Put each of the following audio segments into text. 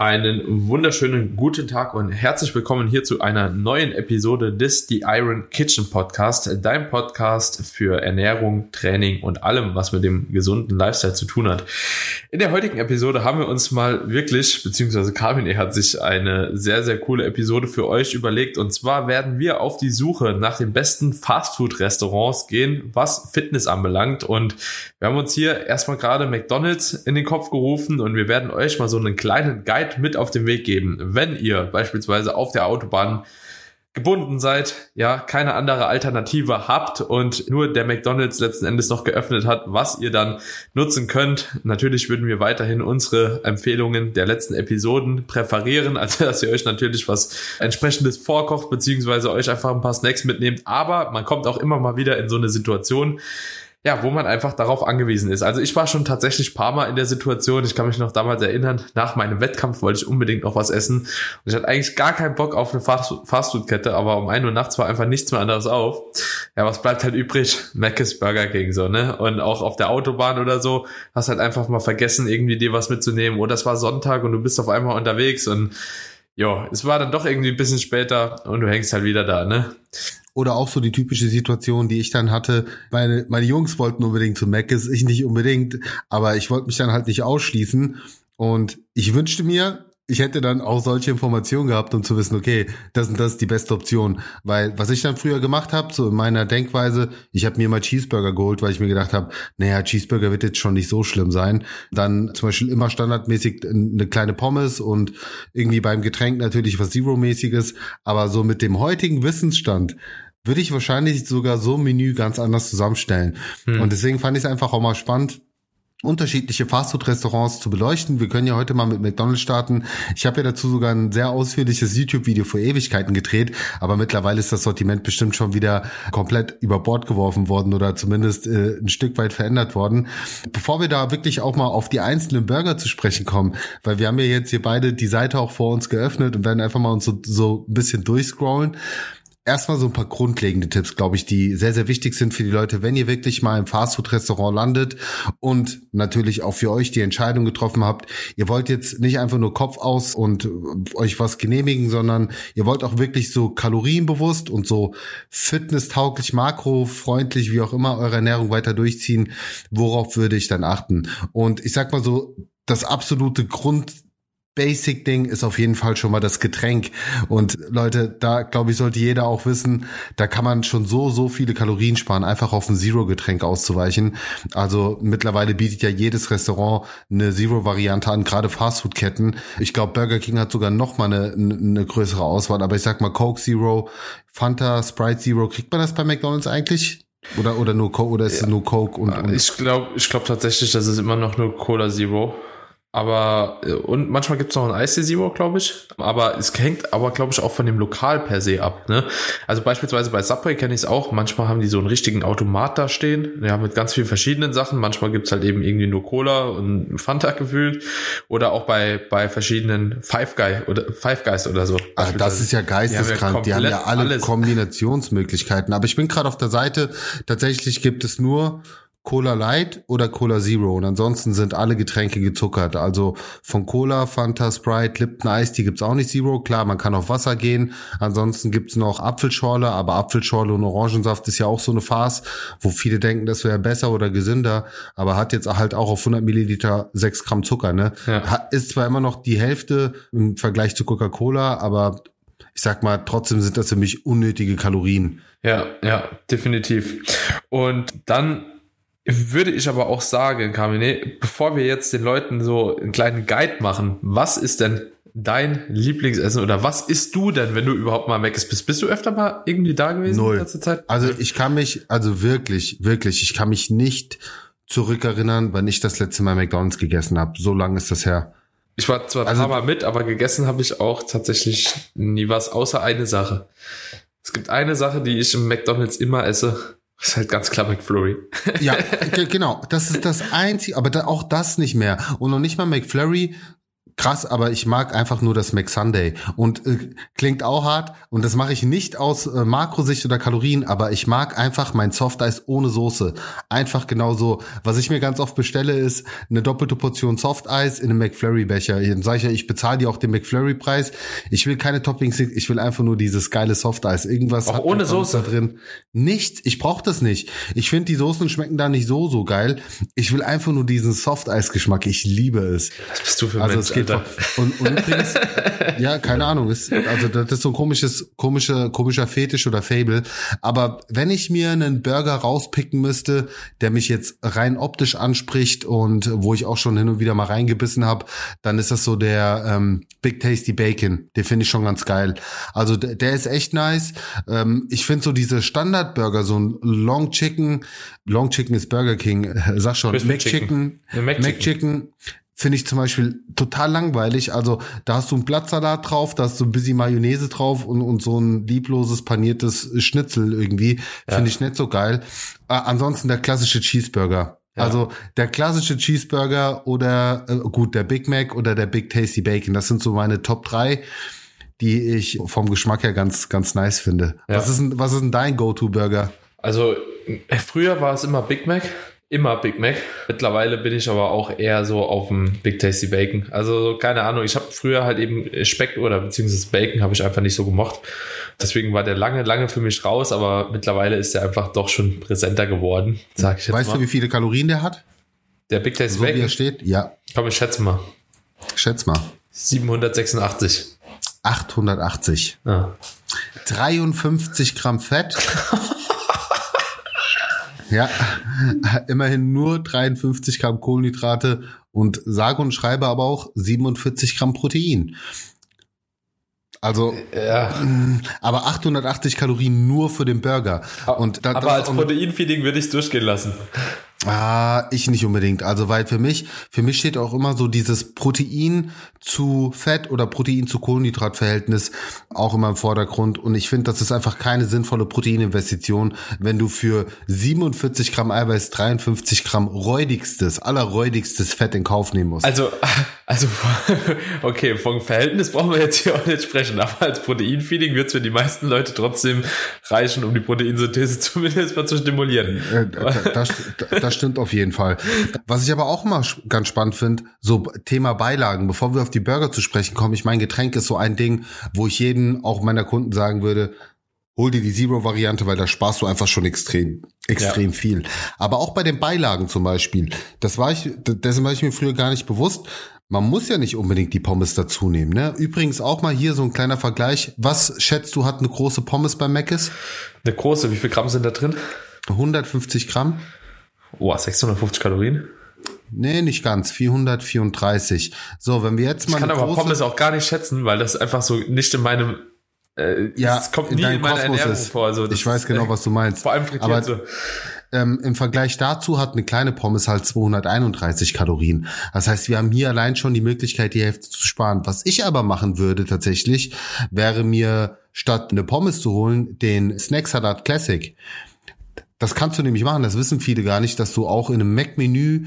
Einen wunderschönen guten Tag und herzlich willkommen hier zu einer neuen Episode des The Iron Kitchen Podcast, dein Podcast für Ernährung, Training und allem, was mit dem gesunden Lifestyle zu tun hat. In der heutigen Episode haben wir uns mal wirklich, beziehungsweise Carmen hat sich eine sehr, sehr coole Episode für euch überlegt und zwar werden wir auf die Suche nach den besten Fastfood-Restaurants gehen, was Fitness anbelangt und wir haben uns hier erstmal gerade McDonald's in den Kopf gerufen und wir werden euch mal so einen kleinen Guide Guide mit auf den Weg geben, wenn ihr beispielsweise auf der Autobahn gebunden seid, ja, keine andere Alternative habt und nur der McDonald's letzten Endes noch geöffnet hat, was ihr dann nutzen könnt. Natürlich würden wir weiterhin unsere Empfehlungen der letzten Episoden präferieren, also dass ihr euch natürlich was entsprechendes vorkocht, beziehungsweise euch einfach ein paar Snacks mitnehmt. Aber man kommt auch immer mal wieder in so eine Situation, ja, wo man einfach darauf angewiesen ist. Also ich war schon tatsächlich paar Mal in der Situation, ich kann mich noch damals erinnern, nach meinem Wettkampf wollte ich unbedingt noch was essen und ich hatte eigentlich gar keinen Bock auf eine Fastfood-Kette, aber um ein Uhr nachts war einfach nichts mehr anderes auf. Ja, was bleibt halt übrig? Mc's Burger King so, ne? Und auch auf der Autobahn oder so, hast halt einfach mal vergessen, irgendwie dir was mitzunehmen oder es war Sonntag und du bist auf einmal unterwegs und ja, es war dann doch irgendwie ein bisschen später und du hängst halt wieder da, ne? Oder auch so die typische Situation, die ich dann hatte. Meine, meine Jungs wollten unbedingt zu Mc's, ich nicht unbedingt, aber ich wollte mich dann halt nicht ausschließen. Und ich wünschte mir, ich hätte dann auch solche Informationen gehabt, um zu wissen, okay, das und das ist die beste Option. Weil was ich dann früher gemacht habe, so in meiner Denkweise, ich habe mir mal Cheeseburger geholt, weil ich mir gedacht habe, naja, Cheeseburger wird jetzt schon nicht so schlimm sein. Dann zum Beispiel immer standardmäßig eine kleine Pommes und irgendwie beim Getränk natürlich was Zero-mäßiges. Aber so mit dem heutigen Wissensstand würde ich wahrscheinlich sogar so ein Menü ganz anders zusammenstellen. Hm. Und deswegen fand ich es einfach auch mal spannend, unterschiedliche Fastfood-Restaurants zu beleuchten. Wir können ja heute mal mit McDonald's starten. Ich habe ja dazu sogar ein sehr ausführliches YouTube-Video vor Ewigkeiten gedreht, aber mittlerweile ist das Sortiment bestimmt schon wieder komplett über Bord geworfen worden oder zumindest äh, ein Stück weit verändert worden. Bevor wir da wirklich auch mal auf die einzelnen Burger zu sprechen kommen, weil wir haben ja jetzt hier beide die Seite auch vor uns geöffnet und werden einfach mal uns so, so ein bisschen durchscrollen erstmal so ein paar grundlegende Tipps, glaube ich, die sehr, sehr wichtig sind für die Leute, wenn ihr wirklich mal im Fastfood-Restaurant landet und natürlich auch für euch die Entscheidung getroffen habt. Ihr wollt jetzt nicht einfach nur Kopf aus und euch was genehmigen, sondern ihr wollt auch wirklich so kalorienbewusst und so fitnesstauglich, makrofreundlich, wie auch immer eure Ernährung weiter durchziehen. Worauf würde ich dann achten? Und ich sag mal so, das absolute Grund Basic-Ding ist auf jeden Fall schon mal das Getränk. Und Leute, da glaube ich, sollte jeder auch wissen, da kann man schon so, so viele Kalorien sparen, einfach auf ein Zero-Getränk auszuweichen. Also mittlerweile bietet ja jedes Restaurant eine Zero-Variante an, gerade Fastfood-Ketten. Ich glaube, Burger King hat sogar noch mal eine, eine größere Auswahl, aber ich sag mal Coke Zero, Fanta, Sprite Zero, kriegt man das bei McDonald's eigentlich? Oder, oder nur Coke, oder ist ja. es nur Coke und, und Ich glaube, ich glaube tatsächlich, das ist immer noch nur Cola Zero. Aber, äh, und manchmal gibt es noch ein Ice Zero, glaube ich. Aber es hängt aber, glaube ich, auch von dem Lokal per se ab. Ne? Also beispielsweise bei Subway kenne ich es auch. Manchmal haben die so einen richtigen Automat da stehen. Ja, mit ganz vielen verschiedenen Sachen. Manchmal gibt es halt eben irgendwie nur Cola und Fanta gefühlt. Oder auch bei, bei verschiedenen Five Guy oder Five Guys oder so. Also das ist ja geisteskrank. Die haben ja, die haben ja alle alles. Kombinationsmöglichkeiten. Aber ich bin gerade auf der Seite. Tatsächlich gibt es nur Cola Light oder Cola Zero. Und ansonsten sind alle Getränke gezuckert. Also von Cola, Fanta, Sprite, Lipton Ice, die gibt's auch nicht Zero. Klar, man kann auf Wasser gehen. Ansonsten gibt's noch Apfelschorle, aber Apfelschorle und Orangensaft ist ja auch so eine Farce, wo viele denken, das wäre besser oder gesünder, aber hat jetzt halt auch auf 100 Milliliter 6 Gramm Zucker. Ne? Ja. Ist zwar immer noch die Hälfte im Vergleich zu Coca-Cola, aber ich sag mal, trotzdem sind das für mich unnötige Kalorien. Ja, ja, definitiv. Und dann würde ich aber auch sagen, Carmine, bevor wir jetzt den Leuten so einen kleinen Guide machen, was ist denn dein Lieblingsessen oder was isst du denn, wenn du überhaupt mal weg bist? Bist du öfter mal irgendwie da gewesen Null. in letzter Zeit? Also ich kann mich, also wirklich, wirklich, ich kann mich nicht zurückerinnern, wann ich das letzte Mal McDonalds gegessen habe. So lange ist das her. Ich war zwar also, ein paar Mal mit, aber gegessen habe ich auch tatsächlich nie was, außer eine Sache. Es gibt eine Sache, die ich im McDonalds immer esse. Das ist halt ganz klar McFlurry. ja, genau. Das ist das Einzige, aber da, auch das nicht mehr. Und noch nicht mal McFlurry krass, aber ich mag einfach nur das McSunday. Und äh, klingt auch hart. Und das mache ich nicht aus äh, Makrosicht oder Kalorien, aber ich mag einfach mein Soft Eis ohne Soße. Einfach genau so. Was ich mir ganz oft bestelle, ist eine doppelte Portion Soft Eis in einem McFlurry-Becher. Dann sage ich ja, ich bezahle dir auch den McFlurry-Preis. Ich will keine Toppings, ich will einfach nur dieses geile Soft Eis. Irgendwas auch ohne Soße drin. Nichts. Ich brauche das nicht. Ich finde, die Soßen schmecken da nicht so, so geil. Ich will einfach nur diesen Soft Eis-Geschmack. Ich liebe es. Was bist du für also Mensch, Alter? und, und übrigens, ja, keine Ahnung, ist, also das ist so ein komisches, komischer, komischer Fetisch oder Fable. Aber wenn ich mir einen Burger rauspicken müsste, der mich jetzt rein optisch anspricht und wo ich auch schon hin und wieder mal reingebissen habe, dann ist das so der ähm, Big Tasty Bacon. Den finde ich schon ganz geil. Also der, der ist echt nice. Ähm, ich finde so diese Standard-Burger, so ein Long Chicken, Long Chicken ist Burger King, sag schon, Crispy McChicken, Ja, McChicken. McChicken finde ich zum Beispiel total langweilig. Also da hast du einen Blattsalat drauf, da hast du ein bisschen Mayonnaise drauf und, und so ein liebloses paniertes Schnitzel irgendwie. Finde ich nicht so geil. Äh, ansonsten der klassische Cheeseburger. Ja. Also der klassische Cheeseburger oder äh, gut, der Big Mac oder der Big Tasty Bacon. Das sind so meine Top drei, die ich vom Geschmack her ganz, ganz nice finde. Ja. Was ist denn, was ist denn dein Go-To-Burger? Also früher war es immer Big Mac, immer Big Mac. Mittlerweile bin ich aber auch eher so auf dem Big Tasty Bacon. Also keine Ahnung, ich habe früher halt eben Speck oder beziehungsweise Bacon habe ich einfach nicht so gemocht. Deswegen war der lange, lange für mich raus, aber mittlerweile ist der einfach doch schon präsenter geworden, sag ich jetzt Weißt mal. du, wie viele Kalorien der hat? der Big Tasty So wie er Bacon, steht? Ja, komm, ich schätze mal, schätz mal. 786. 880. Ja. 53 Gramm Fett. ja, immerhin nur 53 Gramm Kohlenhydrate und sage und schreibe aber auch 47 Gramm Protein. Also, ja. aber 880 Kalorien nur für den Burger. Und da, aber als Proteinfeeding würde ich es durchgehen lassen. Ah, ich nicht unbedingt. Also, weil für mich, für mich steht auch immer so dieses Protein zu Fett oder Protein zu Kohlenhydratverhältnis auch immer im Vordergrund. Und ich finde, das ist einfach keine sinnvolle Proteininvestition, wenn du für 47 Gramm Eiweiß 53 Gramm räudigstes, allerräudigstes Fett in Kauf nehmen musst. Also, also, okay, vom Verhältnis brauchen wir jetzt hier auch nicht sprechen, aber als Proteinfeeding wird es für die meisten Leute trotzdem reichen, um die Proteinsynthese zumindest mal zu stimulieren. Äh, da- das, das stimmt auf jeden Fall. Was ich aber auch immer ganz spannend finde, so Thema Beilagen, bevor wir auf die Burger zu sprechen kommen, ich mein Getränk ist so ein Ding, wo ich jeden, auch meiner Kunden sagen würde, hol dir die Zero-Variante, weil da sparst du einfach schon extrem, extrem viel. Aber auch bei den Beilagen zum Beispiel, das war ich, dessen war ich mir früher gar nicht bewusst. Man muss ja nicht unbedingt die Pommes dazu nehmen. Ne? Übrigens auch mal hier so ein kleiner Vergleich. Was schätzt du, hat eine große Pommes bei Mc's? Eine große, wie viel Gramm sind da drin? 150 Gramm? Oh, 650 Kalorien. Nee, nicht ganz. 434. So, wenn wir jetzt mal Ich kann aber Pommes auch gar nicht schätzen, weil das einfach so nicht in meinem, äh, ja, es kommt in nie deinem in meiner Kosmos Ernährung ist. vor. Also ich weiß genau, was du meinst. Vor allem frittiert Aber so. ähm, im Vergleich dazu hat eine kleine Pommes halt 231 Kalorien. Das heißt, wir haben hier allein schon die Möglichkeit, die Hälfte zu sparen. Was ich aber machen würde tatsächlich, wäre mir statt eine Pommes zu holen, den Snack Salat Classic. Das kannst du nämlich machen, das wissen viele gar nicht, dass du auch in einem Mac-Menü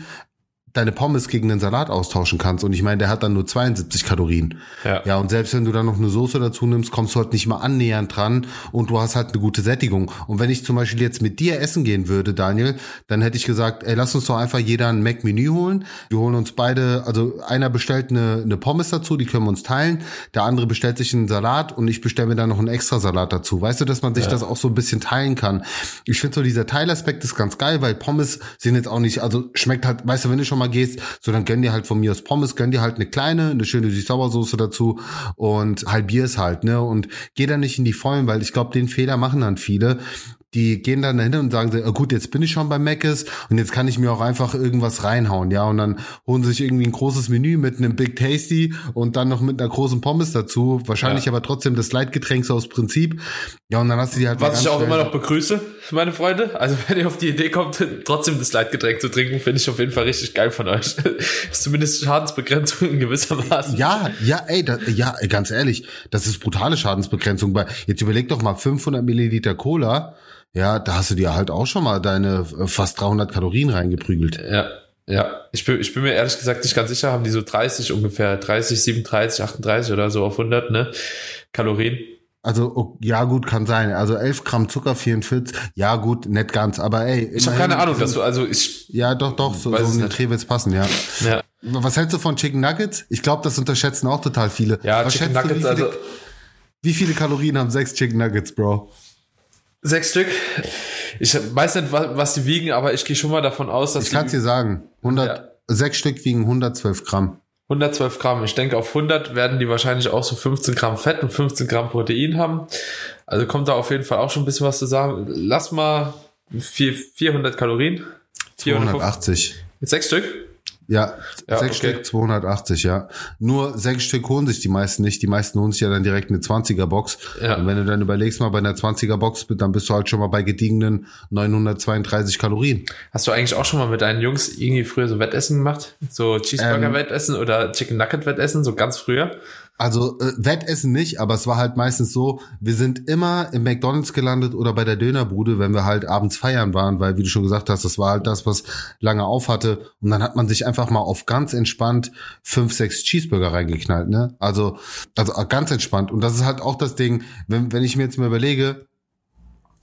deine Pommes gegen einen Salat austauschen kannst. Und ich meine, der hat dann nur 72 Kalorien. Ja. Ja, und selbst wenn du dann noch eine Soße dazu nimmst, kommst du halt nicht mal annähernd dran und du hast halt eine gute Sättigung. Und wenn ich zum Beispiel jetzt mit dir essen gehen würde, Daniel, dann hätte ich gesagt, ey, lass uns doch einfach jeder ein Mac-Menü holen. Wir holen uns beide, also einer bestellt eine, eine Pommes dazu, die können wir uns teilen. Der andere bestellt sich einen Salat und ich bestelle mir dann noch einen extra Salat dazu. Weißt du, dass man sich das auch so ein bisschen teilen kann. Ich finde so dieser Teilaspekt ist ganz geil, weil Pommes sind jetzt auch nicht, also schmeckt halt, weißt du, wenn du schon mal gehst, so dann gönn dir halt von mir aus Pommes, gönn dir halt eine kleine, eine schöne Süß-Sauersoße dazu und halbier es halt, ne? Und geh dann nicht in die Vollen, weil ich glaube, den Fehler machen dann viele. Die gehen dann dahin und sagen, so, gut, jetzt bin ich schon bei Mc's und jetzt kann ich mir auch einfach irgendwas reinhauen, ja, und dann holen sie sich irgendwie ein großes Menü mit einem Big Tasty und dann noch mit einer großen Pommes dazu, wahrscheinlich Ja. aber trotzdem das Leitgetränk so aus Prinzip, ja, und dann hast du die halt Was ich auch immer noch begrüße, meine Freunde. Also wenn ihr auf die Idee kommt, trotzdem das Leitgetränk zu trinken, finde ich auf jeden Fall richtig geil von euch. ist zumindest Schadensbegrenzung in gewisser Maße. Ja, ja, ey, da, ja, ganz ehrlich, das ist brutale Schadensbegrenzung. Weil jetzt überleg doch mal 500 Milliliter Cola, ja, da hast du dir halt auch schon mal deine äh, fast 300 Kalorien reingeprügelt. Ja. Ja, ich bin, ich bin mir ehrlich gesagt nicht ganz sicher, haben die so 30 ungefähr, 30, 37, 38 oder so auf 100, ne? Kalorien. Also, oh, ja, gut, kann sein. Also 11 Gramm Zucker, 44. Ja, gut, nicht ganz, aber ey. Ich habe keine Ahnung, dass du, also ich. Ja, doch, doch, so, so den Dreh wird's passen, ja. Ja. Was hältst du von Chicken Nuggets? Ich glaube, das unterschätzen auch total viele. Ja, Was Chicken schätzt du, Nuggets, wie viele, also Wie viele Kalorien haben sechs Chicken Nuggets, Bro? sechs Stück. Ich weiß nicht, was, die wiegen, aber ich gehe schon mal davon aus, dass Ich kann dir sagen. 100, Sechs Stück wiegen 112 Gramm. 112 Gramm. Ich denke, auf 100 werden die wahrscheinlich auch so 15 Gramm Fett und 15 Gramm Protein haben. Also kommt da auf jeden Fall auch schon ein bisschen was zu sagen. Lass mal vier- 400 Kalorien. 450. 280. Sechs Stück? Ja, Ja, sechs okay. Stück 280, ja. Nur sechs Stück holen sich die meisten nicht. Die meisten holen sich ja dann direkt eine 20er Box. Ja. Und wenn du dann überlegst mal bei einer 20er Box, dann bist du halt schon mal bei gediegenen 932 Kalorien. Hast du eigentlich auch schon mal mit deinen Jungs irgendwie früher so Wettessen gemacht? So Cheeseburger-Wettessen oder Chicken Nugget-Wettessen, so ganz früher? Also äh, Wettessen nicht, aber es war halt meistens so, wir sind immer im McDonalds gelandet oder bei der Dönerbude, wenn wir halt abends feiern waren, weil wie du schon gesagt hast, das war halt das, was lange auf hatte. Und dann hat man sich einfach mal auf ganz entspannt fünf, sechs Cheeseburger reingeknallt, ne? Also, also ganz entspannt. Und das ist halt auch das Ding, wenn, wenn ich mir jetzt mal überlege,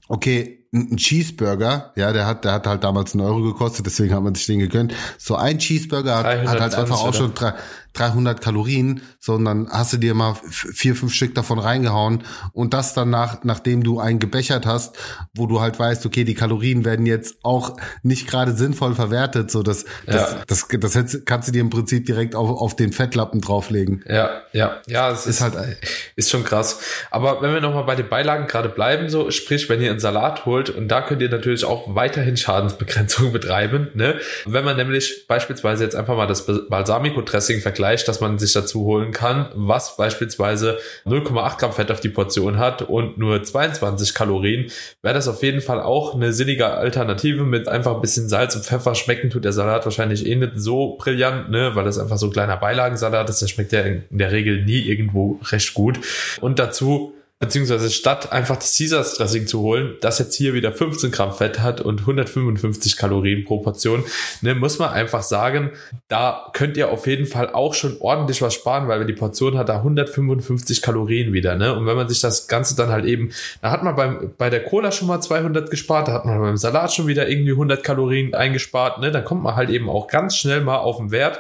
okay, ein Cheeseburger, ja, der hat, der hat halt damals einen Euro gekostet, deswegen hat man sich den gegönnt. So ein Cheeseburger hat, hat halt 320 einfach auch schon drei- 300 Kalorien, sondern hast du dir mal vier, fünf Stück davon reingehauen und das dann nach, nachdem du einen gebechert hast, wo du halt weißt, okay, die Kalorien werden jetzt auch nicht gerade sinnvoll verwertet, so das, das, Ja. das, das, hättest- kannst du dir im Prinzip direkt auf, auf den Fettlappen drauflegen. Ja, ja, ja, es ist, Ist halt- ist schon krass. Aber wenn wir nochmal bei den Beilagen gerade bleiben, so, sprich, wenn ihr einen Salat holt, und da könnt ihr natürlich auch weiterhin Schadensbegrenzung betreiben, ne? Wenn man nämlich beispielsweise jetzt einfach mal das Balsamico-Dressing vergleicht, das man sich dazu holen kann, was beispielsweise 0,8 Gramm Fett auf die Portion hat und nur 22 Kalorien, wäre das auf jeden Fall auch eine sinnige Alternative mit einfach ein bisschen Salz und Pfeffer. Schmecken tut der Salat wahrscheinlich eh nicht so brillant, ne, weil das einfach so ein kleiner Beilagensalat ist. Der schmeckt ja in der Regel nie irgendwo recht gut. Und dazu beziehungsweise statt einfach das Caesars Dressing zu holen, das jetzt hier wieder 15 Gramm Fett hat und 155 Kalorien pro Portion, ne, muss man einfach sagen, da könnt ihr auf jeden Fall auch schon ordentlich was sparen, weil die Portion hat da 155 Kalorien wieder, ne, und wenn man sich das Ganze dann halt eben, da hat man beim, bei der Cola schon mal 200 gespart, da hat man beim Salat schon wieder irgendwie 100 Kalorien eingespart, ne, dann kommt man halt eben auch ganz schnell mal auf den Wert,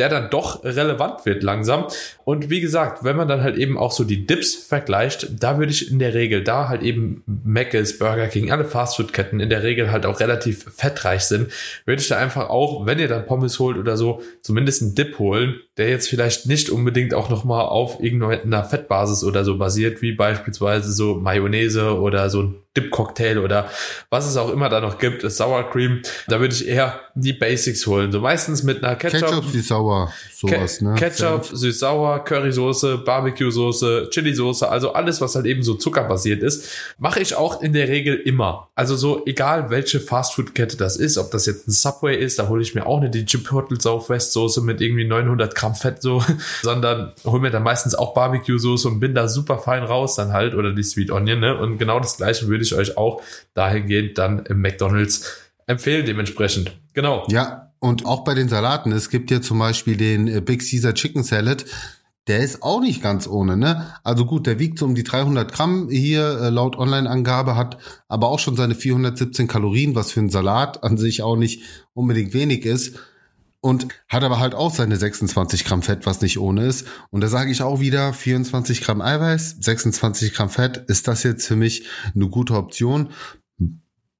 der dann doch relevant wird langsam. Und wie gesagt, wenn man dann halt eben auch so die Dips vergleicht, da würde ich in der Regel, da halt eben Mc's, Burger King, alle Fastfood-Ketten in der Regel halt auch relativ fettreich sind, würde ich da einfach auch, wenn ihr dann Pommes holt oder so, zumindest einen Dip holen, der jetzt vielleicht nicht unbedingt auch nochmal auf irgendeiner Fettbasis oder so basiert, wie beispielsweise so Mayonnaise oder so ein Dip-Cocktail oder was es auch immer da noch gibt, ist Sour Cream. Da würde ich eher die Basics holen. So meistens mit einer Ketchup, süß sauer, sowas, Ke ne? Ketchup, süß-sauer, Currysoße, Barbecue-Soße, Chili-Soße, also alles, was halt eben so zuckerbasiert ist, mache ich auch in der Regel immer. Also so, egal welche Fastfood-Kette das ist, ob das jetzt ein Subway ist, da hole ich mir auch nicht die Chipotle Southwest-Soße mit irgendwie 900 Gramm Fett so, sondern hole mir dann meistens auch Barbecue-Soße und bin da super fein raus dann halt, oder die Sweet Onion, ne? Und genau das gleiche würde ich euch auch dahingehend dann im McDonalds empfehlen dementsprechend. Genau. Ja, und auch bei den Salaten. Es gibt ja zum Beispiel den äh, Big Caesar Chicken Salad. Der ist auch nicht ganz ohne, ne? Also gut, der wiegt so um die 300 Gramm hier äh, laut Online-Angabe, hat aber auch schon seine 417 Kalorien, was für einen Salat an sich auch nicht unbedingt wenig ist. Und hat aber halt auch seine 26 Gramm Fett, was nicht ohne ist. Und da sage ich auch wieder, 24 Gramm Eiweiß, 26 Gramm Fett, ist das jetzt für mich eine gute Option?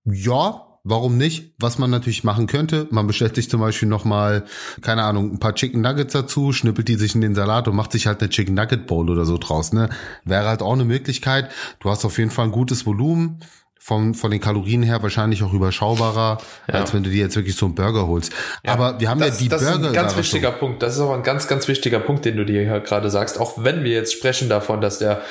Ja, warum nicht? Was man natürlich machen könnte, man bestellt sich zum Beispiel nochmal, keine Ahnung, ein paar Chicken Nuggets dazu, schnippelt die sich in den Salat und macht sich halt eine Chicken Nugget Bowl oder so draus, ne? Wäre halt auch eine Möglichkeit. Du hast auf jeden Fall ein gutes Volumen. Von, von den Kalorien her wahrscheinlich auch überschaubarer, Ja. als wenn du dir jetzt wirklich so einen Burger holst. aber wir haben das, ja die das Burger. ist ein ganz wichtiger Punkt. Das ist aber ein ganz, ganz wichtiger Punkt, den du dir hier gerade sagst. Auch wenn wir jetzt sprechen davon, dass der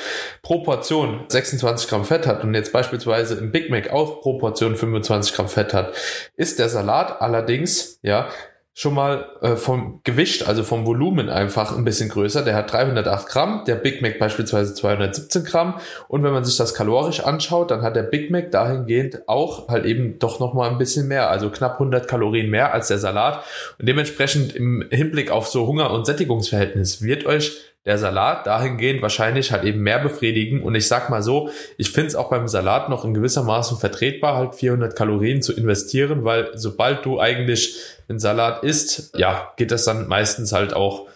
pro Portion 26 Gramm Fett hat und jetzt beispielsweise im Big Mac auch pro Portion 25 Gramm Fett hat, ist der Salat allerdings, ja, schon mal äh, vom Gewicht, also vom Volumen einfach ein bisschen größer. Der hat 308 Gramm, der Big Mac beispielsweise 217 Gramm. Und wenn man sich das kalorisch anschaut, dann hat der Big Mac dahingehend auch halt eben doch noch mal ein bisschen mehr, also knapp 100 Kalorien mehr als der Salat. Und dementsprechend im Hinblick auf so Hunger- und Sättigungsverhältnis wird euch der Salat dahingehend wahrscheinlich halt eben mehr befriedigen. Und ich sag mal so, ich finde es auch beim Salat noch in gewisser Maßen vertretbar, halt 400 Kalorien zu investieren, weil sobald du eigentlich einen Salat isst, ja, geht das dann meistens halt auch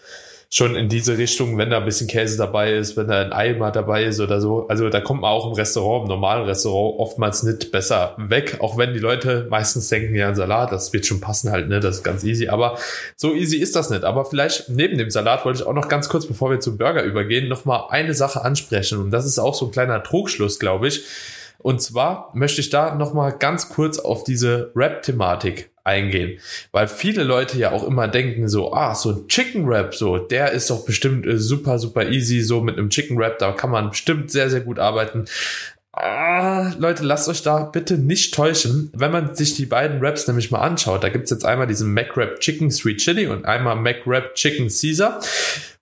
schon in diese Richtung, wenn da ein bisschen Käse dabei ist, wenn da ein Eimer dabei ist oder so. Also da kommt man auch im Restaurant, im normalen Restaurant oftmals nicht besser weg, auch wenn die Leute meistens denken, ja, ein Salat, das wird schon passen halt, ne, das ist ganz easy. Aber so easy ist das nicht. Aber vielleicht neben dem Salat wollte ich auch noch ganz kurz, bevor wir zum Burger übergehen, nochmal eine Sache ansprechen. Und das ist auch so ein kleiner Trugschluss, glaube ich. Und zwar möchte ich da nochmal ganz kurz auf diese Rap-Thematik eingehen. Weil viele Leute ja auch immer denken so, ah, so ein Chicken Wrap, so, der ist doch bestimmt äh, super, super easy, so mit einem Chicken Wrap, da kann man bestimmt sehr, sehr gut arbeiten. Ah, Leute, lasst euch da bitte nicht täuschen. Wenn man sich die beiden Wraps nämlich mal anschaut, da gibt's jetzt einmal diesen Mac Wrap Chicken Sweet Chili und einmal Mac Wrap Chicken Caesar.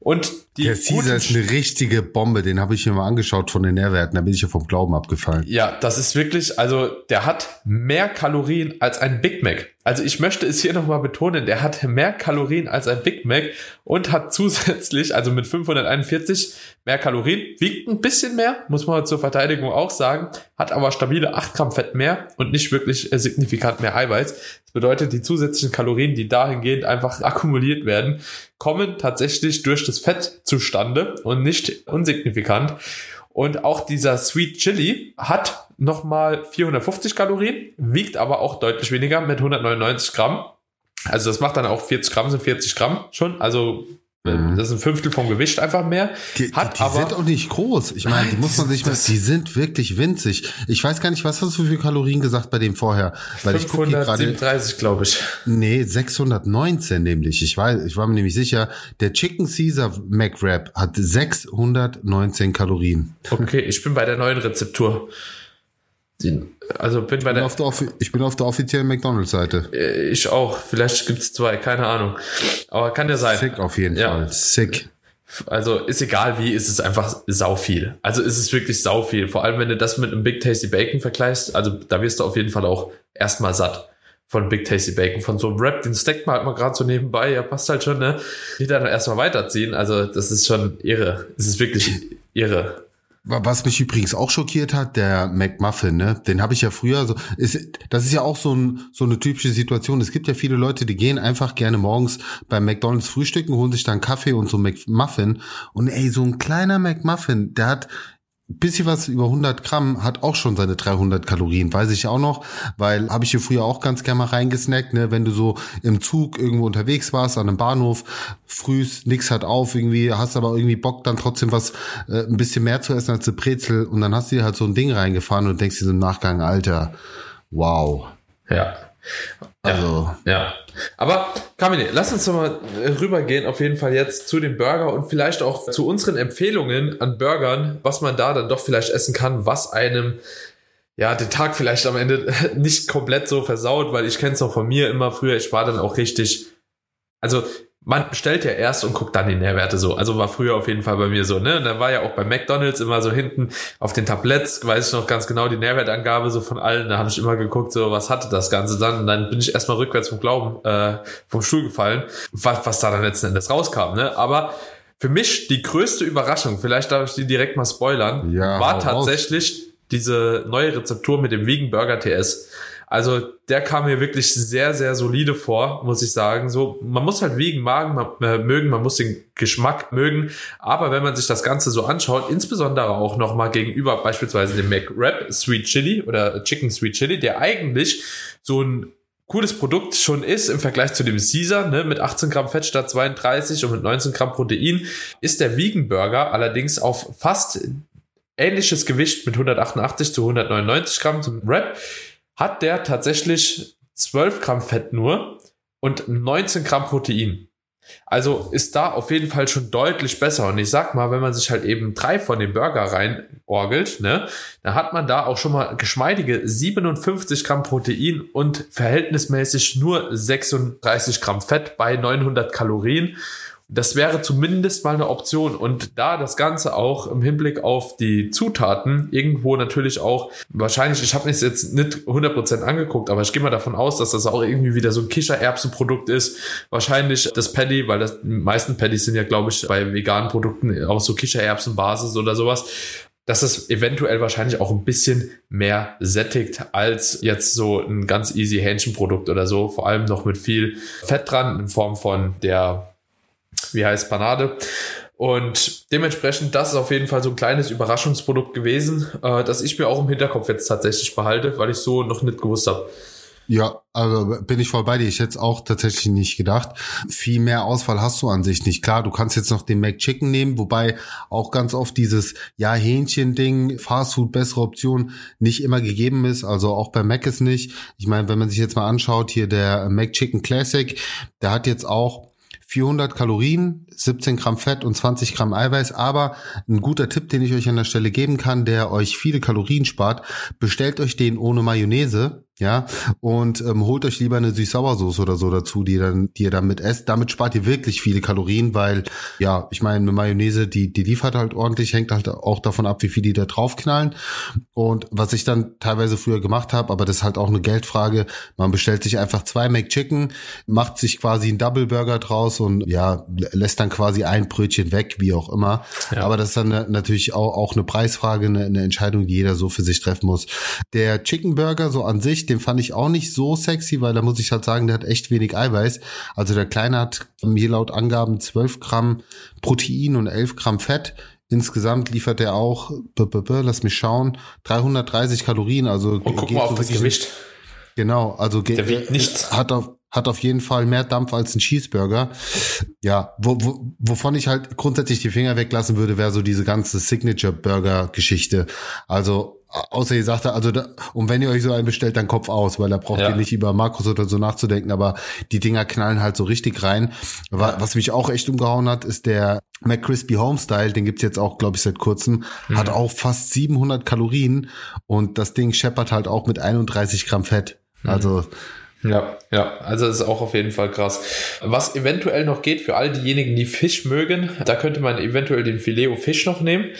Und die der Caesar ist eine richtige Bombe, den habe ich mir mal angeschaut von den Nährwerten, da bin ich ja vom Glauben abgefallen. Ja, das ist wirklich, also der hat mehr Kalorien als ein Big Mac. Also ich möchte es hier nochmal betonen, der hat mehr Kalorien als ein Big Mac und hat zusätzlich, also mit 541 mehr Kalorien, wiegt ein bisschen mehr, muss man zur Verteidigung auch sagen, hat aber stabile 8 Gramm Fett mehr und nicht wirklich äh, signifikant mehr Eiweiß. Bedeutet, die zusätzlichen Kalorien, die dahingehend einfach akkumuliert werden, kommen tatsächlich durch das Fett zustande und nicht unsignifikant. Und auch dieser Sweet Chili hat nochmal 450 Kalorien, wiegt aber auch deutlich weniger mit 199 Gramm. Also das macht dann auch 40 Gramm, sind 40 Gramm schon. Also Mhm. Das ist ein Fünftel vom Gewicht einfach mehr. Die, hat die, die sind auch nicht groß. Ich meine, die muss man sich mal, die sind wirklich winzig. Ich weiß gar nicht, was hast du für Kalorien gesagt bei dem vorher? Weil 537, glaube ich. Nee, 619 nämlich. Ich weiß, ich war mir nämlich sicher, der Chicken Caesar McWrap hat 619 Kalorien. Okay, ich bin bei der neuen Rezeptur. Also bin bei ich bin der, der ich bin auf der offiziellen McDonalds-Seite. Äh, ich auch. Vielleicht gibt's zwei, keine Ahnung. Aber kann ja sein. Sick auf jeden ja. Fall. Sick. Also ist egal wie, ist es einfach sau viel. Also ist es wirklich sau viel. Vor allem, wenn du das mit einem Big Tasty Bacon vergleichst, also da wirst du auf jeden Fall auch erstmal satt von Big Tasty Bacon. Von so einem Wrap, den steckt man halt mal gerade so nebenbei, ja passt halt schon, ne? Die dann erstmal weiterziehen. Also das ist schon irre. Es ist wirklich irre. Was mich übrigens auch schockiert hat, der McMuffin, ne? Den habe ich ja früher so. Ist, das ist ja auch so, ein, so eine typische Situation. Es gibt ja viele Leute, die gehen einfach gerne morgens beim McDonalds frühstücken, holen sich dann Kaffee und so McMuffin. Und ey, so ein kleiner McMuffin, der hat bisschen was über 100 Gramm hat auch schon seine 300 Kalorien, weiß ich auch noch, weil habe ich hier früher auch ganz gerne mal reingesnackt, ne, wenn du so im Zug irgendwo unterwegs warst, an einem Bahnhof, frühs, nix hat auf irgendwie, hast aber irgendwie Bock dann trotzdem was, äh, ein bisschen mehr zu essen als eine Brezel und dann hast du dir halt so ein Ding reingefahren und denkst dir im Nachgang, Alter, wow. Ja. Also. Ja. Aber Kamine, lass uns doch mal rübergehen, auf jeden Fall jetzt zu dem Burger und vielleicht auch zu unseren Empfehlungen an Burgern, was man da dann doch vielleicht essen kann, was einem ja, den Tag vielleicht am Ende nicht komplett so versaut, weil ich kenne es auch von mir immer. Früher, ich war dann auch richtig, also man bestellt ja erst und guckt dann die Nährwerte so. Also war früher auf jeden Fall bei mir so, ne? Und dann war ja auch bei McDonalds immer so hinten auf den Tabletts, weiß ich noch ganz genau, die Nährwertangabe so von allen. Da habe ich immer geguckt, so was hatte das Ganze dann. Und dann bin ich erstmal rückwärts vom Glauben äh, vom Stuhl gefallen, was, was da dann letzten Endes rauskam, ne? Aber für mich die größte Überraschung, vielleicht darf ich die direkt mal spoilern, ja, war tatsächlich raus. diese neue Rezeptur mit dem Vegan Burger TS. Also der kam mir wirklich sehr, sehr solide vor, muss ich sagen. So, man muss halt wegen Magen äh, mögen, man muss den Geschmack mögen. Aber wenn man sich das Ganze so anschaut, insbesondere auch nochmal gegenüber beispielsweise dem McWrap Sweet Chili oder Chicken Sweet Chili, der eigentlich so ein cooles Produkt schon ist im Vergleich zu dem Caesar, ne, mit 18 Gramm Fett statt 32 und mit 19 Gramm Protein, ist der Vegan Burger allerdings auf fast ähnliches Gewicht mit 188 zu 199 Gramm zum Wrap hat der tatsächlich 12 Gramm Fett nur und 19 Gramm Protein. Also ist da auf jeden Fall schon deutlich besser. Und ich sag mal, wenn man sich halt eben drei von den Burger reinorgelt, ne, dann hat man da auch schon mal geschmeidige 57 Gramm Protein und verhältnismäßig nur 36 Gramm Fett bei 900 Kalorien. Das wäre zumindest mal eine Option. Und da das Ganze auch im Hinblick auf die Zutaten irgendwo natürlich auch, wahrscheinlich, ich habe mir jetzt nicht 100% angeguckt, aber ich gehe mal davon aus, dass das auch irgendwie wieder so ein Kichererbsenprodukt ist. Wahrscheinlich das Paddy, weil das die meisten Paddies sind ja, glaube ich, bei veganen Produkten auch so Kichererbsenbasis oder sowas dass es eventuell wahrscheinlich auch ein bisschen mehr sättigt als jetzt so ein ganz easy Hähnchenprodukt oder so. Vor allem noch mit viel Fett dran in Form von der wie heißt Panade. Und dementsprechend, das ist auf jeden Fall so ein kleines Überraschungsprodukt gewesen, äh, das ich mir auch im Hinterkopf jetzt tatsächlich behalte, weil ich so noch nicht gewusst habe. Ja, also bin ich voll bei dir. Ich hätte es auch tatsächlich nicht gedacht. Viel mehr Auswahl hast du an sich nicht. Klar, du kannst jetzt noch den McChicken nehmen, wobei auch ganz oft dieses ja Hähnchen-Ding, Fastfood, bessere Option nicht immer gegeben ist. Also auch bei Mac ist nicht. Ich meine, wenn man sich jetzt mal anschaut, hier der McChicken Classic, der hat jetzt auch 400 Kalorien, 17 Gramm Fett und 20 Gramm Eiweiß. Aber ein guter Tipp, den ich euch an der Stelle geben kann, der euch viele Kalorien spart, bestellt euch den ohne Mayonnaise ja, und ähm, holt euch lieber eine Süß-Sauersoße oder so dazu, die, dann, die ihr damit esst. Damit spart ihr wirklich viele Kalorien, weil, ja, ich meine, eine Mayonnaise, die, die liefert halt ordentlich, hängt halt auch davon ab, wie viel die da draufknallen. Und was ich dann teilweise früher gemacht habe, aber das ist halt auch eine Geldfrage, man bestellt sich einfach zwei McChicken, macht sich quasi einen Double Burger draus und ja, lässt dann quasi ein Brötchen weg, wie auch immer. Ja. Aber das ist dann natürlich auch, auch eine Preisfrage, eine, eine Entscheidung, die jeder so für sich treffen muss. Der Chicken Burger so an sich, den fand ich auch nicht so sexy, weil da muss ich halt sagen, der hat echt wenig Eiweiß. Also der Kleine hat hier laut Angaben 12 Gramm Protein und 11 Gramm Fett. Insgesamt liefert er auch, b -b -b, lass mich schauen, 330 Kalorien. Also und guck mal auf das Gewicht. Genau, also der wiegt nichts. Hat auf, hat auf jeden Fall mehr Dampf als ein Cheeseburger. Ja, wo, wo, wovon ich halt grundsätzlich die Finger weglassen würde, wäre so diese ganze Signature-Burger-Geschichte. Also Außer ihr sagt, also da, und wenn ihr euch so einen bestellt, dann Kopf aus, weil da braucht ja. ihr nicht über Makros oder so nachzudenken, aber die Dinger knallen halt so richtig rein. Ja. Was mich auch echt umgehauen hat, ist der McCrispy Homestyle, den gibt's jetzt auch, glaube ich, seit kurzem, mhm. hat auch fast 700 Kalorien und das Ding scheppert halt auch mit 31 Gramm Fett. Mhm. Also ja, ja, also das ist auch auf jeden Fall krass. Was eventuell noch geht für all diejenigen, die Fisch mögen, da könnte man eventuell den Fileo Fisch noch nehmen.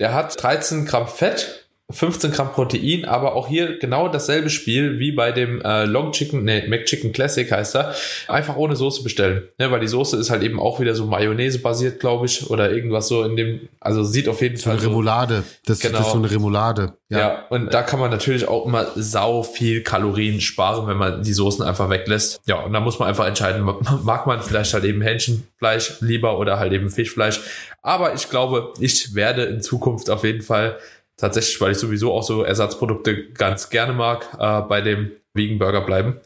Der hat 13 Gramm Fett 15 Gramm Protein, aber auch hier genau dasselbe Spiel wie bei dem äh, Long Chicken, nee, McChicken Classic heißt er. Einfach ohne Soße bestellen. Ne, weil die Soße ist halt eben auch wieder so Mayonnaise basiert, glaube ich, oder irgendwas so in dem, also sieht auf jeden so Fall. Eine Remoulade. Das, genau. das ist so eine Remoulade. Ja. ja, und da kann man natürlich auch immer sau viel Kalorien sparen, wenn man die Soßen einfach weglässt. Ja, und da muss man einfach entscheiden, mag man vielleicht halt eben Hähnchenfleisch lieber oder halt eben Fischfleisch. Aber ich glaube, ich werde in Zukunft auf jeden Fall tatsächlich, weil ich sowieso auch so Ersatzprodukte ganz gerne mag, äh, bei dem Vegan Burger bleiben.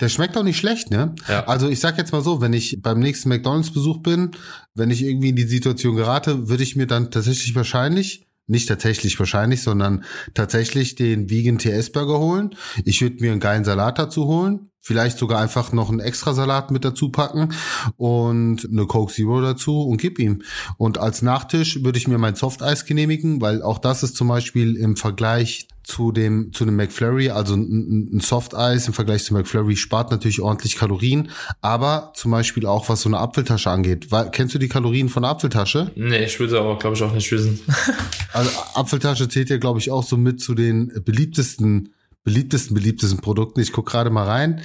Der schmeckt auch nicht schlecht, ne? Ja. Also ich sag jetzt mal so, wenn ich beim nächsten McDonalds-Besuch bin, wenn ich irgendwie in die Situation gerate, würde ich mir dann tatsächlich wahrscheinlich nicht tatsächlich wahrscheinlich, sondern tatsächlich den Vegan TS Burger holen. Ich würde mir einen geilen Salat dazu holen. Vielleicht sogar einfach noch einen extra Salat mit dazu packen und eine Coke Zero dazu und gib ihm. Und als Nachtisch würde ich mir mein Softeis genehmigen, weil auch das ist zum Beispiel im Vergleich zu dem, zu dem McFlurry, also ein, ein Soft Eis im Vergleich zu McFlurry spart natürlich ordentlich Kalorien, aber zum Beispiel auch was so eine Apfeltasche angeht. Weil, kennst du die Kalorien von Apfeltasche? Nee, ich würde aber, glaube ich, auch nicht wissen. also Apfeltasche zählt ja, glaube ich, auch so mit zu den beliebtesten beliebtesten, beliebtesten Produkten. Ich guck gerade mal rein.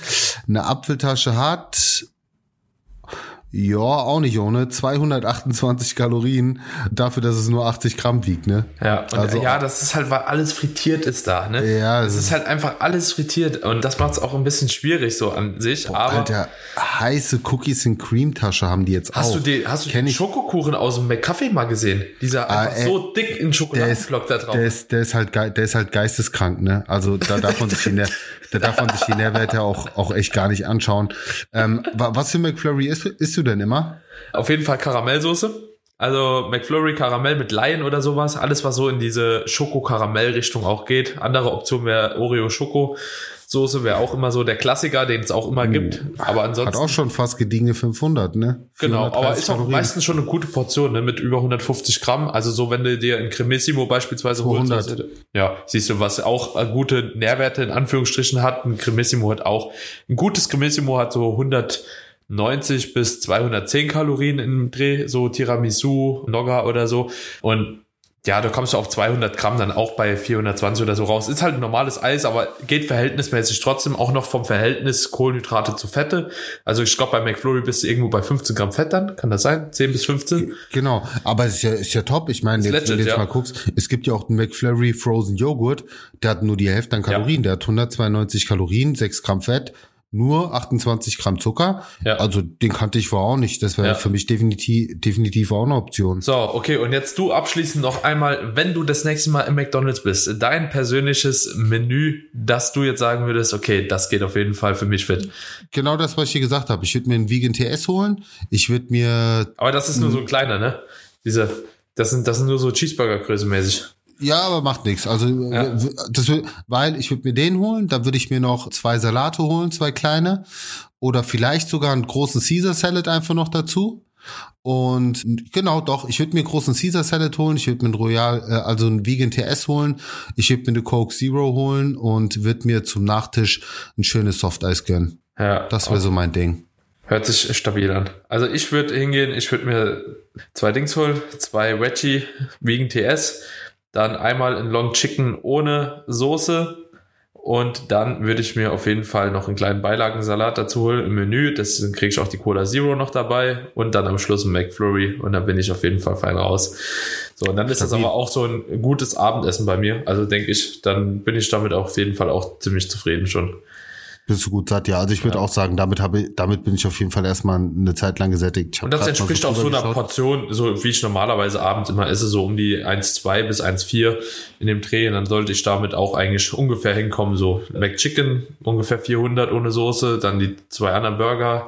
Eine Apfeltasche hat ja, auch nicht ohne. 228 Kalorien dafür, dass es nur 80 Gramm wiegt, ne? Ja, also, ja, das ist halt, weil alles frittiert ist da, ne? Ja. Es ist halt einfach alles frittiert und das macht es auch ein bisschen schwierig so an sich. Boah, aber Alter, heiße Cookies in Cream Tasche haben die jetzt hast auch. Du die, hast du Kenn den Schokokuchen aus dem McCafe mal gesehen? Dieser ah, einfach äh, so dick in Schokoladenblock da drauf. Der ist, der ist halt, der ist halt geisteskrank, ne? Also da darf man sich der, da darf man sich die Nährwerte auch, auch echt gar nicht anschauen. Ähm, was für McFlurry isst, isst du denn immer? Auf jeden Fall Karamellsoße. Also McFlurry Karamell mit Laien oder sowas. Alles, was so in diese Schoko-Karamell-Richtung auch geht. Andere Option wäre Oreo Schoko. Soße wäre auch immer so der Klassiker, den es auch immer gibt. Aber ansonsten. Hat auch schon fast gediegene 500, ne? Genau, aber ist auch Kalorien. meistens schon eine gute Portion, ne, mit über 150 Gramm. Also so, wenn du dir ein Cremissimo beispielsweise 200. holst. Ja, siehst du, was auch äh, gute Nährwerte in Anführungsstrichen hat. Ein Cremissimo hat auch, ein gutes Cremissimo hat so 190 bis 210 Kalorien im Dreh, so Tiramisu, Nogga oder so. Und ja, da kommst du auf 200 Gramm dann auch bei 420 oder so raus. Ist halt ein normales Eis, aber geht verhältnismäßig trotzdem auch noch vom Verhältnis Kohlenhydrate zu Fette. Also ich glaube, bei McFlurry bist du irgendwo bei 15 Gramm Fett dann. Kann das sein? 10 bis 15? Genau, aber es ist ja, ist ja top. Ich meine, jetzt, wenn du legit, jetzt ja. mal guckst, es gibt ja auch den McFlurry Frozen Joghurt, der hat nur die Hälfte an Kalorien, der hat 192 Kalorien, 6 Gramm Fett, nur 28 Gramm Zucker. Ja. Also den kannte ich vorher auch nicht. Das wäre Ja. für mich definitiv, definitiv auch eine Option. So, okay, und jetzt du abschließend noch einmal, wenn du das nächste Mal im McDonalds bist, dein persönliches Menü, dass du jetzt sagen würdest, okay, das geht auf jeden Fall für mich fit. Genau das, was ich dir gesagt habe. Ich würde mir einen Vegan TS holen. Ich würde mir Aber das ist nur so ein kleiner, ne? Diese, das sind, das sind nur so Cheeseburger-Größe mäßig. Ja, aber macht nichts. Also Ja. w- das wür- weil ich würde mir den holen, dann würde ich mir noch zwei Salate holen, zwei kleine oder vielleicht sogar einen großen Caesar Salad einfach noch dazu. Und genau, doch, ich würde mir einen großen Caesar Salad holen, ich würde mir einen Royal, äh, also einen Vegan TS holen, ich würde mir eine Coke Zero holen und würde mir zum Nachtisch ein schönes Softeis gönnen. Ja, Das wäre so mein Ding. Hört sich stabil an. Also ich würde hingehen, ich würde mir zwei Dings holen, zwei Veggie Vegan TS, dann einmal ein Long Chicken ohne Soße und dann würde ich mir auf jeden Fall noch einen kleinen Beilagensalat dazu holen im Menü. Das kriege ich auch die Cola Zero noch dabei und dann am Schluss ein McFlurry und dann bin ich auf jeden Fall fein raus. So, und dann ist das aber auch so ein gutes Abendessen bei mir. Also denke ich, dann bin ich damit auf jeden Fall auch ziemlich zufrieden schon. Bist du gut satt? Ja, also ich würde Ja. auch sagen, damit habe ich, damit bin ich auf jeden Fall erstmal eine Zeit lang gesättigt. Und das entspricht auch so einer geschaut. Portion, so wie ich normalerweise abends immer esse, so um die 1,2 bis 1,4 in dem Dreh. Und dann sollte ich damit auch eigentlich ungefähr hinkommen. So McChicken, ungefähr 400 ohne Soße, dann die zwei anderen Burger.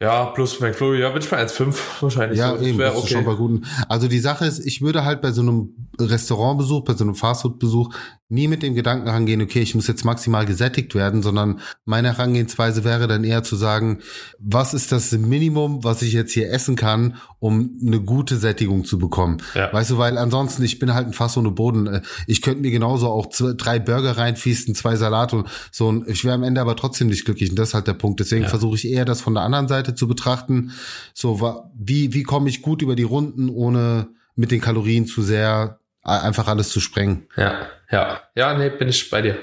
Ja, plus McFlurry, ja, bin ich bei 1,5 wahrscheinlich. Ja, so. Eben, das ist schon bei guten. Also die Sache ist, ich würde halt bei so einem Restaurantbesuch, bei so einem Fastfood-Besuch nie mit dem Gedanken rangehen, okay, ich muss jetzt maximal gesättigt werden, sondern meine Herangehensweise wäre dann eher zu sagen, was ist das Minimum, was ich jetzt hier essen kann, um eine gute Sättigung zu bekommen. Ja. Weißt du, weil ansonsten, ich bin halt ein Fass ohne Boden. Äh, Ich könnte mir genauso auch zwei, drei Burger reinfiesten, zwei Salate und so. Und ich wäre am Ende aber trotzdem nicht glücklich. Und das ist halt der Punkt. Deswegen Ja. versuche ich eher, das von der anderen Seite zu betrachten. So, wie, wie komme ich gut über die Runden, ohne mit den Kalorien zu sehr einfach alles zu sprengen. Ja, ja. Ja, nee, bin ich bei dir.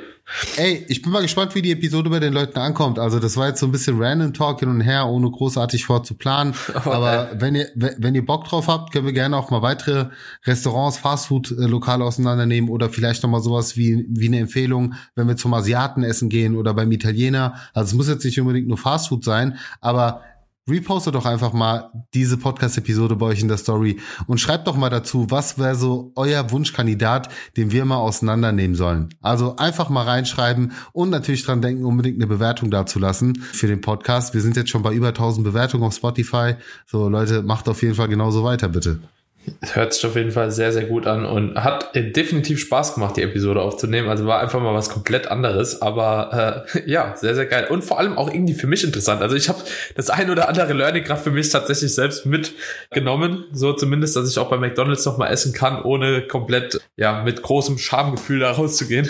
Ey, ich bin mal gespannt, wie die Episode bei den Leuten ankommt. Also das war jetzt so ein bisschen random Talk hin und her, ohne großartig vorzuplanen. Aber, Aber wenn ihr, wenn wenn ihr Bock drauf habt, können wir gerne auch mal weitere Restaurants, Fastfood-Lokale auseinandernehmen oder vielleicht noch mal sowas wie, wie eine Empfehlung, wenn wir zum Asiaten essen gehen oder beim Italiener. Also es muss jetzt nicht unbedingt nur Fastfood sein, aber repostet doch einfach mal diese Podcast-Episode bei euch in der Story und schreibt doch mal dazu, was wäre so euer Wunschkandidat, den wir mal auseinandernehmen sollen. Also einfach mal reinschreiben und natürlich dran denken, unbedingt eine Bewertung dazulassen für den Podcast. Wir sind jetzt schon bei über 1000 Bewertungen auf Spotify. So Leute, macht auf jeden Fall genauso weiter, bitte. Hört sich auf jeden Fall sehr, sehr gut an und hat äh, definitiv Spaß gemacht, die Episode aufzunehmen. Also war einfach mal was komplett anderes, aber äh, ja, sehr, sehr geil. Und vor allem auch irgendwie für mich interessant. Also ich habe das ein oder andere Learning gerade für mich tatsächlich selbst mitgenommen. So zumindest, dass ich auch bei McDonalds noch mal essen kann, ohne komplett, ja, mit großem Schamgefühl da rauszugehen.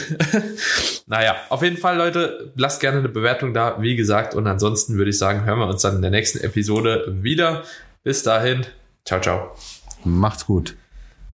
naja, auf jeden Fall, Leute, lasst gerne eine Bewertung da, wie gesagt. Und ansonsten würde ich sagen, hören wir uns dann in der nächsten Episode wieder. Bis dahin, ciao, ciao. Macht's gut.